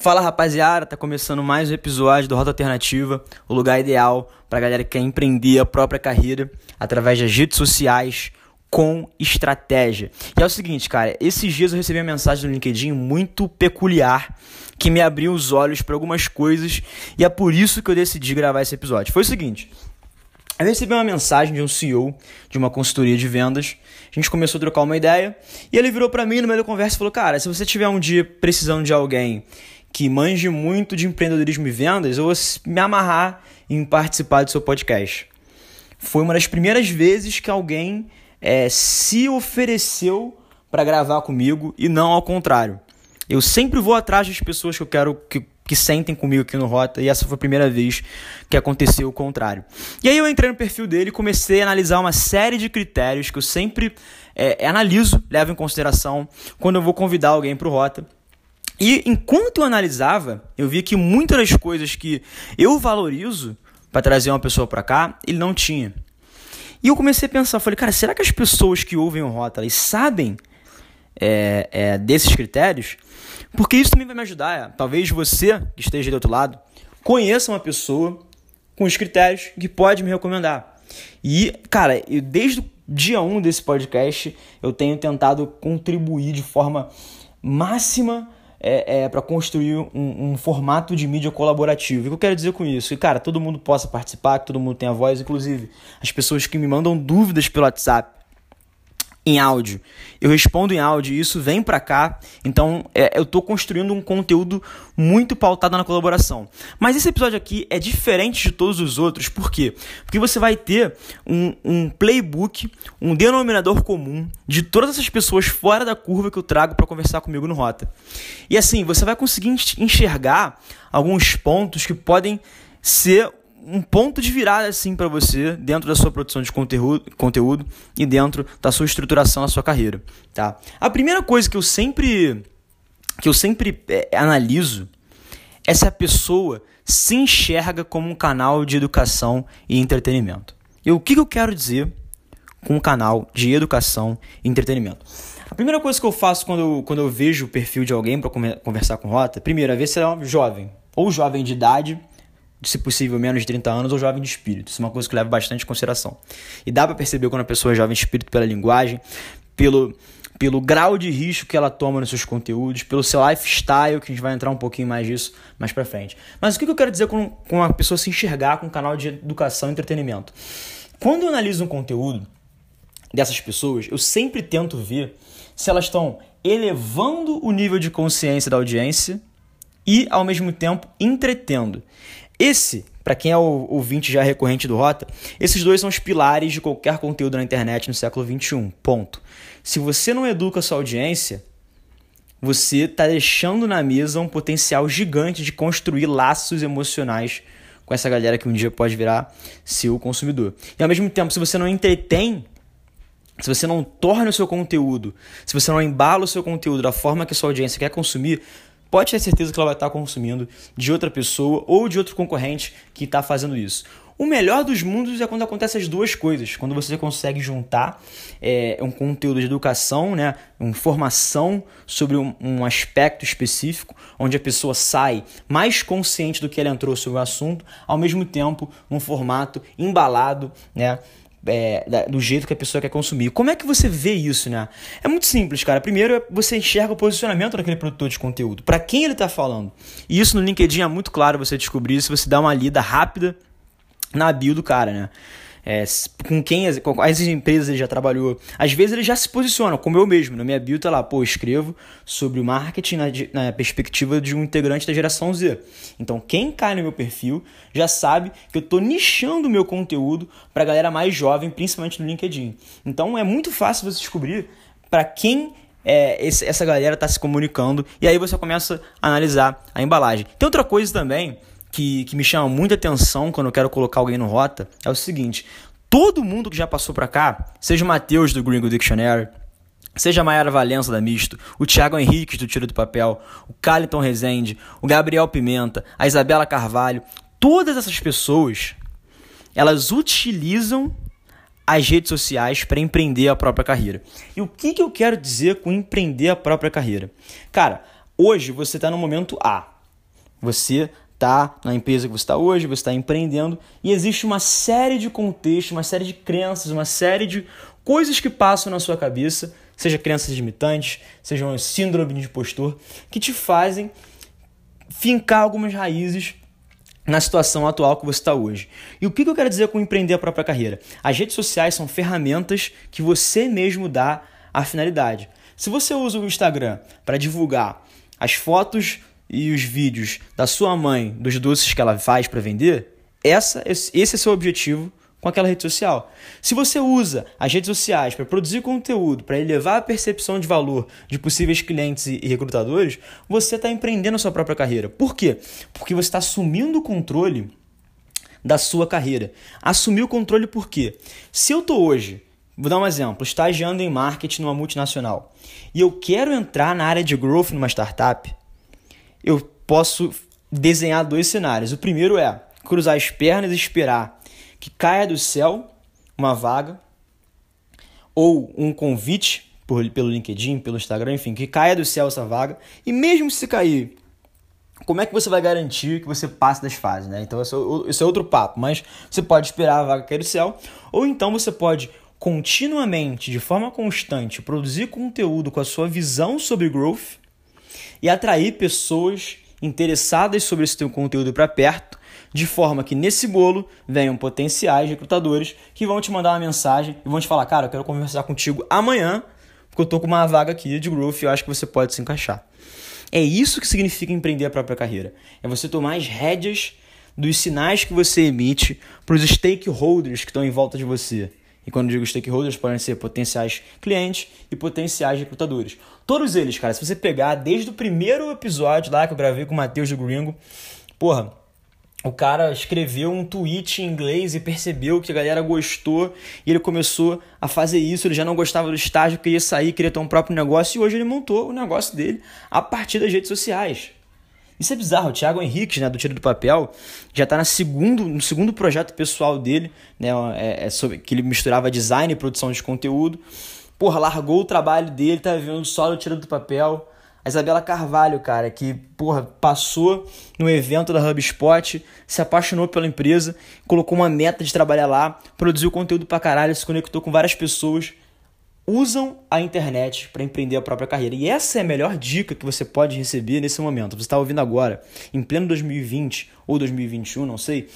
Fala rapaziada, tá começando mais um episódio do Rota Alternativa, o lugar ideal pra galera que quer empreender a própria carreira através das redes sociais com estratégia. E é o seguinte, cara, esses dias eu recebi uma mensagem no LinkedIn muito peculiar que me abriu os olhos para algumas coisas e é por isso que eu decidi gravar esse episódio. Foi o seguinte, eu recebi uma mensagem de um CEO de uma consultoria de vendas. A gente começou a trocar uma ideia e ele virou para mim no meio da conversa e falou: Cara, se você tiver um dia precisando de alguém que manje muito de empreendedorismo e vendas, eu vou me amarrar em participar do seu podcast. Foi uma das primeiras vezes que alguém é, se ofereceu para gravar comigo e não ao contrário. Eu sempre vou atrás das pessoas que eu quero que, que sentem comigo aqui no Rota e essa foi a primeira vez que aconteceu o contrário. E aí eu entrei no perfil dele e comecei a analisar uma série de critérios que eu sempre é, analiso, levo em consideração quando eu vou convidar alguém para o Rota. E enquanto eu analisava, eu vi que muitas das coisas que eu valorizo para trazer uma pessoa para cá, ele não tinha. E eu comecei a pensar, falei, cara, será que as pessoas que ouvem o Rota sabem é, é, desses critérios? Porque isso também vai me ajudar. É, talvez você que esteja do outro lado conheça uma pessoa com os critérios que pode me recomendar. E, cara, eu, desde o dia 1 um desse podcast, eu tenho tentado contribuir de forma máxima é, é para construir um, um, formato de mídia colaborativo. O que eu quero dizer com isso? Que, cara, todo mundo possa participar, que todo mundo tenha voz, inclusive as pessoas que me mandam dúvidas pelo WhatsApp em áudio. Eu respondo em áudio e isso vem para cá. Então é, eu estou construindo um conteúdo muito pautado na colaboração. Mas esse episódio aqui é diferente de todos os outros. Por quê? Porque você vai ter um, um playbook, um denominador comum de todas essas pessoas fora da curva que eu trago para conversar comigo no Rota. E assim, você vai conseguir enxergar alguns pontos que podem ser um ponto de virada assim para você dentro da sua produção de conteúdo, conteúdo e dentro da sua estruturação da sua carreira, tá? A primeira coisa que eu sempre que eu sempre é, analiso é se a pessoa se enxerga como um canal de educação e entretenimento. E o que, eu quero dizer com um canal de educação e entretenimento? A primeira coisa que eu faço quando eu, quando eu vejo o perfil de alguém para conversar com rota, primeiro é ver se é um jovem ou jovem de idade se possível, menos de 30 anos ou jovem de espírito. Isso é uma coisa que eu levo bastante em consideração. E dá para perceber quando a pessoa é jovem de espírito pela linguagem, pelo, pelo grau de risco que ela toma nos seus conteúdos, pelo seu lifestyle, que a gente vai entrar um pouquinho mais disso mais pra frente. Mas o que eu quero dizer com, com a pessoa se enxergar com um canal de educação e entretenimento? Quando eu analiso um conteúdo dessas pessoas, eu sempre tento ver se elas estão elevando o nível de consciência da audiência e, ao mesmo tempo, entretendo. Esse, para quem é o ouvinte já recorrente do Rota, esses dois são os pilares de qualquer conteúdo na internet no século XXI. Ponto. Se você não educa sua audiência, você está deixando na mesa um potencial gigante de construir laços emocionais com essa galera que um dia pode virar seu consumidor. E ao mesmo tempo, se você não entretém, se você não torna o seu conteúdo, se você não embala o seu conteúdo da forma que sua audiência quer consumir, pode ter certeza que ela vai estar consumindo de outra pessoa ou de outro concorrente que está fazendo isso. O melhor dos mundos é quando acontece as duas coisas, quando você consegue juntar é, um conteúdo de educação, né, informação sobre um, um, aspecto específico, onde a pessoa sai mais consciente do que ela entrou sobre o assunto, ao mesmo tempo num formato embalado, né, é, do jeito que a pessoa quer consumir. Como é que você vê isso, né? É muito simples, cara. Primeiro, você enxerga o posicionamento daquele produtor de conteúdo. Para quem ele está falando. E isso no LinkedIn é muito claro você descobrir se você dá uma lida rápida na bio do cara, né? É, com quem com quais empresas ele já trabalhou. Às vezes ele já se posiciona, como eu mesmo. Na minha bio tá lá, pô, escrevo sobre o marketing na, na perspectiva de um integrante da geração Z. Então quem cai no meu perfil já sabe que eu tô nichando o meu conteúdo para galera mais jovem, principalmente no LinkedIn. Então é muito fácil você descobrir para quem é, esse, essa galera está se comunicando e aí você começa a analisar a embalagem. Tem outra coisa também que, que me chama muita atenção quando eu quero colocar alguém no rota é o seguinte: todo mundo que já passou para cá, seja o Matheus do Gringo Dictionary, seja a Mayara Valença da Misto, o Thiago Henrique do Tiro do Papel, o Caliton Rezende, o Gabriel Pimenta, a Isabela Carvalho, todas essas pessoas, elas utilizam as redes sociais para empreender a própria carreira. E o que, que eu quero dizer com empreender a própria carreira? Cara, hoje você está no momento A Você está na empresa que você está hoje, você está empreendendo e existe uma série de contextos, uma série de crenças, uma série de coisas que passam na sua cabeça, seja crenças limitantes, seja um síndrome de impostor, que te fazem fincar algumas raízes na situação atual que você está hoje. E o que eu quero dizer com empreender a própria carreira? As redes sociais são ferramentas que você mesmo dá a finalidade. Se você usa o Instagram para divulgar as fotos e os vídeos da sua mãe, dos doces que ela faz para vender, essa, esse é seu objetivo com aquela rede social. Se você usa as redes sociais para produzir conteúdo, para elevar a percepção de valor de possíveis clientes e recrutadores, você está empreendendo a sua própria carreira. Por quê? Porque você está assumindo o controle da sua carreira. Assumir o controle por quê? Se eu estou hoje, vou dar um exemplo, estagiando em marketing numa multinacional e eu quero entrar na área de growth numa startup, eu posso desenhar dois cenários. O primeiro é cruzar as pernas e esperar que caia do céu uma vaga ou um convite por, pelo LinkedIn, pelo Instagram, enfim, que caia do céu essa vaga. E mesmo se cair, como é que você vai garantir que você passe das fases, né? Então esse é, é outro papo, mas você pode esperar a vaga cair do céu, ou então você pode continuamente, de forma constante, produzir conteúdo com a sua visão sobre growth e atrair pessoas interessadas sobre esse teu conteúdo para perto de forma que nesse bolo venham potenciais recrutadores que vão te mandar uma mensagem e vão te falar: Cara, eu quero conversar contigo amanhã, porque eu tô com uma vaga aqui de growth e eu acho que você pode se encaixar. É isso que significa empreender a própria carreira. É você tomar as rédeas dos sinais que você emite para os stakeholders que estão em volta de você. E quando digo stakeholders, podem ser potenciais clientes e potenciais recrutadores. Todos eles, cara, se você pegar desde o primeiro episódio lá que eu gravei com o Matheus do Gringo, porra, o cara escreveu um tweet em inglês e percebeu que a galera gostou e ele começou a fazer isso. Ele já não gostava do estágio, queria sair, queria ter um próprio negócio e hoje ele montou o negócio dele a partir das redes sociais. Isso é bizarro. O Thiago Henrique, né, do Tiro do Papel, já está segundo, no segundo projeto pessoal dele, né, é, é sobre, que ele misturava design e produção de conteúdo. Porra, largou o trabalho dele, tá vivendo só no Tiro do Papel a Isabela Carvalho, cara, que, porra, passou no evento da HubSpot, se apaixonou pela empresa, colocou uma meta de trabalhar lá, produziu conteúdo pra caralho, se conectou com várias pessoas, usam a internet para empreender a própria carreira. E essa é a melhor dica que você pode receber nesse momento. Você está ouvindo agora, em pleno 2020 ou 2021, não sei.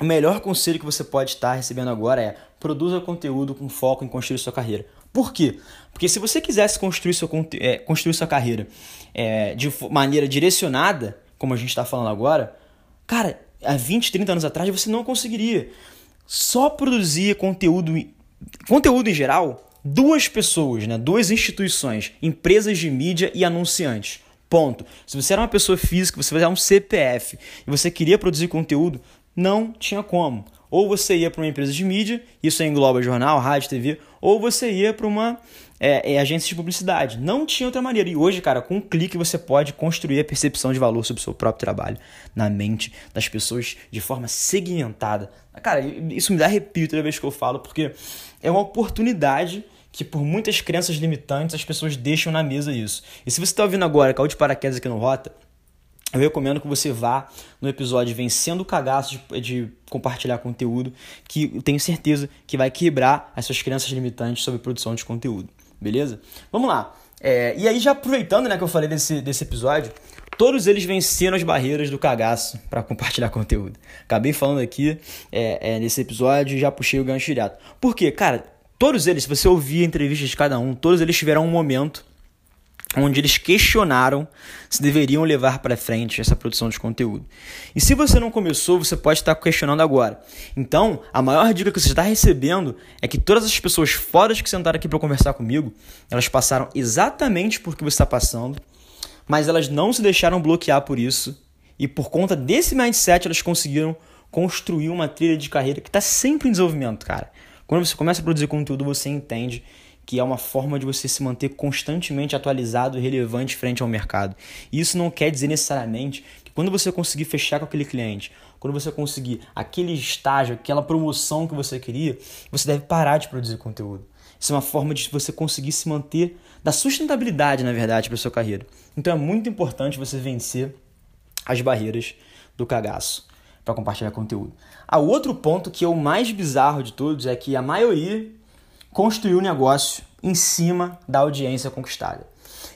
O melhor conselho que você pode estar recebendo agora é produza conteúdo com foco em construir sua carreira. Por quê? Porque se você quisesse construir, seu, é, construir sua carreira é, de maneira direcionada, como a gente está falando agora, cara, há 20, 30 anos atrás você não conseguiria. Só produzir conteúdo, conteúdo em geral, duas pessoas, né, duas instituições, empresas de mídia e anunciantes. Ponto. Se você era uma pessoa física, você era um CPF e você queria produzir conteúdo, não tinha como. Ou você ia para uma empresa de mídia, isso engloba jornal, rádio, TV, ou você ia para uma é, é, agência de publicidade. Não tinha outra maneira. E hoje, cara, com um clique você pode construir a percepção de valor sobre o seu próprio trabalho na mente das pessoas de forma segmentada. Cara, isso me dá arrepio toda vez que eu falo, porque é uma oportunidade que por muitas crenças limitantes as pessoas deixam na mesa isso. E se você está ouvindo agora, caiu de paraquedas aqui no Rota, eu recomendo que você vá no episódio Vencendo o Cagaço de, de, compartilhar conteúdo, que eu tenho certeza que vai quebrar as suas crenças limitantes sobre produção de conteúdo. Beleza? Vamos lá. É, e aí, já aproveitando né, que eu falei desse, desse episódio, todos eles venceram as barreiras do cagaço para compartilhar conteúdo. Acabei falando aqui é, é, nesse episódio e já puxei o gancho direto. Por quê? Cara, todos eles, se você ouvir a entrevista de cada um, todos eles tiveram um momento onde eles questionaram se deveriam levar para frente essa produção de conteúdo. E se você não começou, você pode estar questionando agora. Então, a maior dica que você está recebendo é que todas as pessoas fora que sentaram aqui para conversar comigo, elas passaram exatamente por que você está passando, mas elas não se deixaram bloquear por isso e por conta desse mindset elas conseguiram construir uma trilha de carreira que está sempre em desenvolvimento, cara. Quando você começa a produzir conteúdo, você entende que é uma forma de você se manter constantemente atualizado e relevante frente ao mercado. E isso não quer dizer necessariamente que quando você conseguir fechar com aquele cliente, quando você conseguir aquele estágio, aquela promoção que você queria, você deve parar de produzir conteúdo. Isso é uma forma de você conseguir se manter da sustentabilidade, na verdade, para sua carreira. Então é muito importante você vencer as barreiras do cagaço para compartilhar conteúdo. A outro ponto que é o mais bizarro de todos é que a maioria construiu o negócio em cima da audiência conquistada.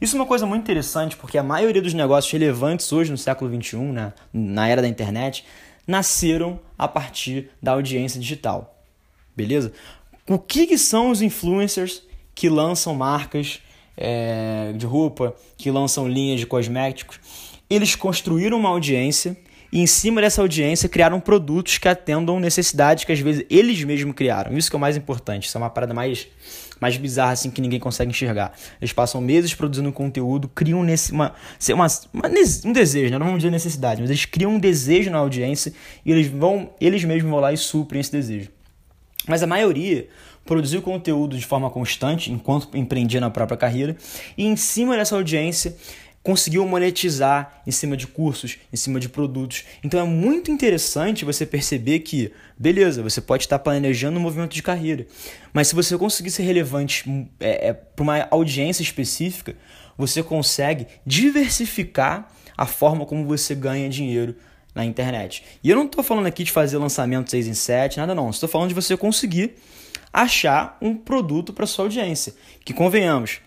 Isso é uma coisa muito interessante porque a maioria dos negócios relevantes hoje no século XXI, né, na era da internet, nasceram a partir da audiência digital. Beleza? O que, que são os influencers que lançam marcas é, de roupa, que lançam linhas de cosméticos? Eles construíram uma audiência e em cima dessa audiência criaram produtos que atendam necessidades que às vezes eles mesmos criaram. Isso que é o mais importante, isso é uma parada mais, mais bizarra assim que ninguém consegue enxergar. Eles passam meses produzindo conteúdo, criam nesse, uma, uma, uma, um desejo, né? não vamos dizer necessidade, mas eles criam um desejo na audiência e eles vão, eles mesmos vão lá e suprem esse desejo. Mas a maioria produziu conteúdo de forma constante enquanto empreendia na própria carreira e em cima dessa audiência conseguiu monetizar em cima de cursos, em cima de produtos. Então é muito interessante você perceber que, beleza, você pode estar planejando um movimento de carreira, mas se você conseguir ser relevante é, é, para uma audiência específica, você consegue diversificar a forma como você ganha dinheiro na internet. E eu não estou falando aqui de fazer lançamento 6 em 7, nada não. Estou falando de você conseguir achar um produto para sua audiência. Que convenhamos,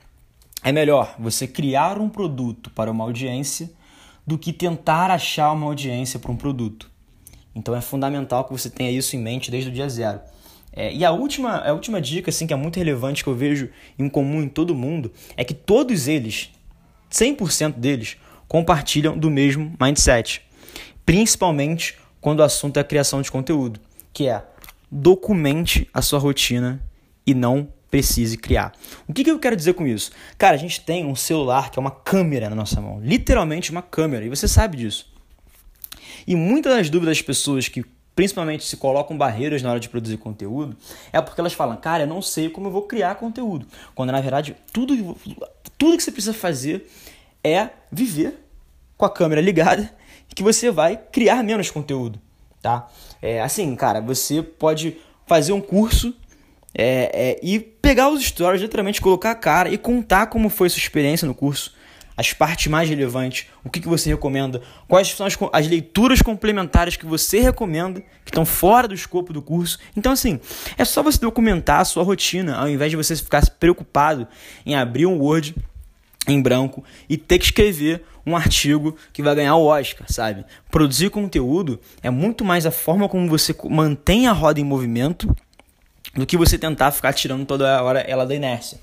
é melhor você criar um produto para uma audiência do que tentar achar uma audiência para um produto. Então é fundamental que você tenha isso em mente desde o dia zero. É, e a última, a última dica, assim, que é muito relevante, que eu vejo em comum em todo mundo, é que todos eles, 100% deles, compartilham do mesmo mindset. Principalmente quando o assunto é a criação de conteúdo, que é documente a sua rotina e não precise criar. O que, que eu quero dizer com isso? Cara, a gente tem um celular que é uma câmera na nossa mão, literalmente uma câmera, e você sabe disso. E muitas das dúvidas das pessoas que principalmente se colocam barreiras na hora de produzir conteúdo, é porque elas falam, cara, eu não sei como eu vou criar conteúdo. Quando na verdade tudo, tudo que você precisa fazer é viver com a câmera ligada que você vai criar menos conteúdo, tá? É, assim, cara, você pode fazer um curso é, é, e pegar os stories, literalmente colocar a cara e contar como foi sua experiência no curso, as partes mais relevantes, o que, que você recomenda, quais são as, as leituras complementares que você recomenda, que estão fora do escopo do curso. Então, assim, é só você documentar a sua rotina, ao invés de você ficar preocupado em abrir um Word em branco e ter que escrever um artigo que vai ganhar o Oscar, sabe? Produzir conteúdo é muito mais a forma como você mantém a roda em movimento do que você tentar ficar tirando toda hora ela da inércia.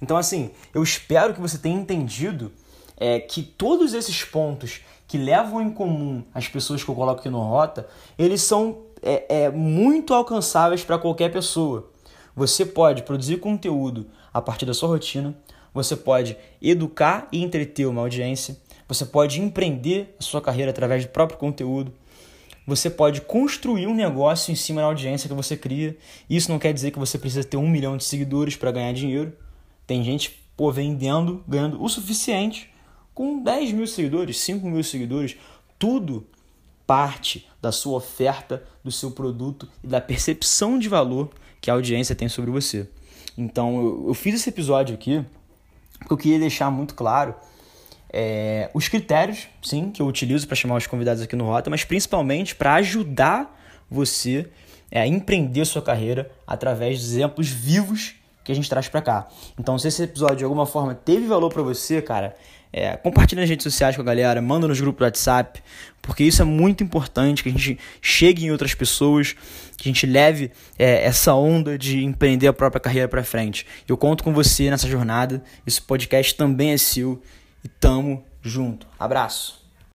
Então, assim, eu espero que você tenha entendido é, que todos esses pontos que levam em comum as pessoas que eu coloco aqui no Rota, eles são é, é muito alcançáveis para qualquer pessoa. Você pode produzir conteúdo a partir da sua rotina, você pode educar e entreter uma audiência, você pode empreender a sua carreira através do próprio conteúdo, você pode construir um negócio em cima da audiência que você cria. Isso não quer dizer que você precisa ter um milhão de seguidores para ganhar dinheiro. Tem gente pô, vendendo, ganhando o suficiente com 10 mil seguidores, 5 mil seguidores. Tudo parte da sua oferta, do seu produto e da percepção de valor que a audiência tem sobre você. Então eu, fiz esse episódio aqui porque eu queria deixar muito claro é, os critérios, sim, que eu utilizo para chamar os convidados aqui no Rota, mas principalmente para ajudar você é, a empreender sua carreira através de exemplos vivos que a gente traz para cá. Então, se esse episódio de alguma forma teve valor para você, cara, é, compartilha nas redes sociais com a galera, manda nos grupos do WhatsApp, porque isso é muito importante, que a gente chegue em outras pessoas, que a gente leve é, essa onda de empreender a própria carreira para frente. Eu conto com você nessa jornada, esse podcast também é seu e tamo junto. Abraço!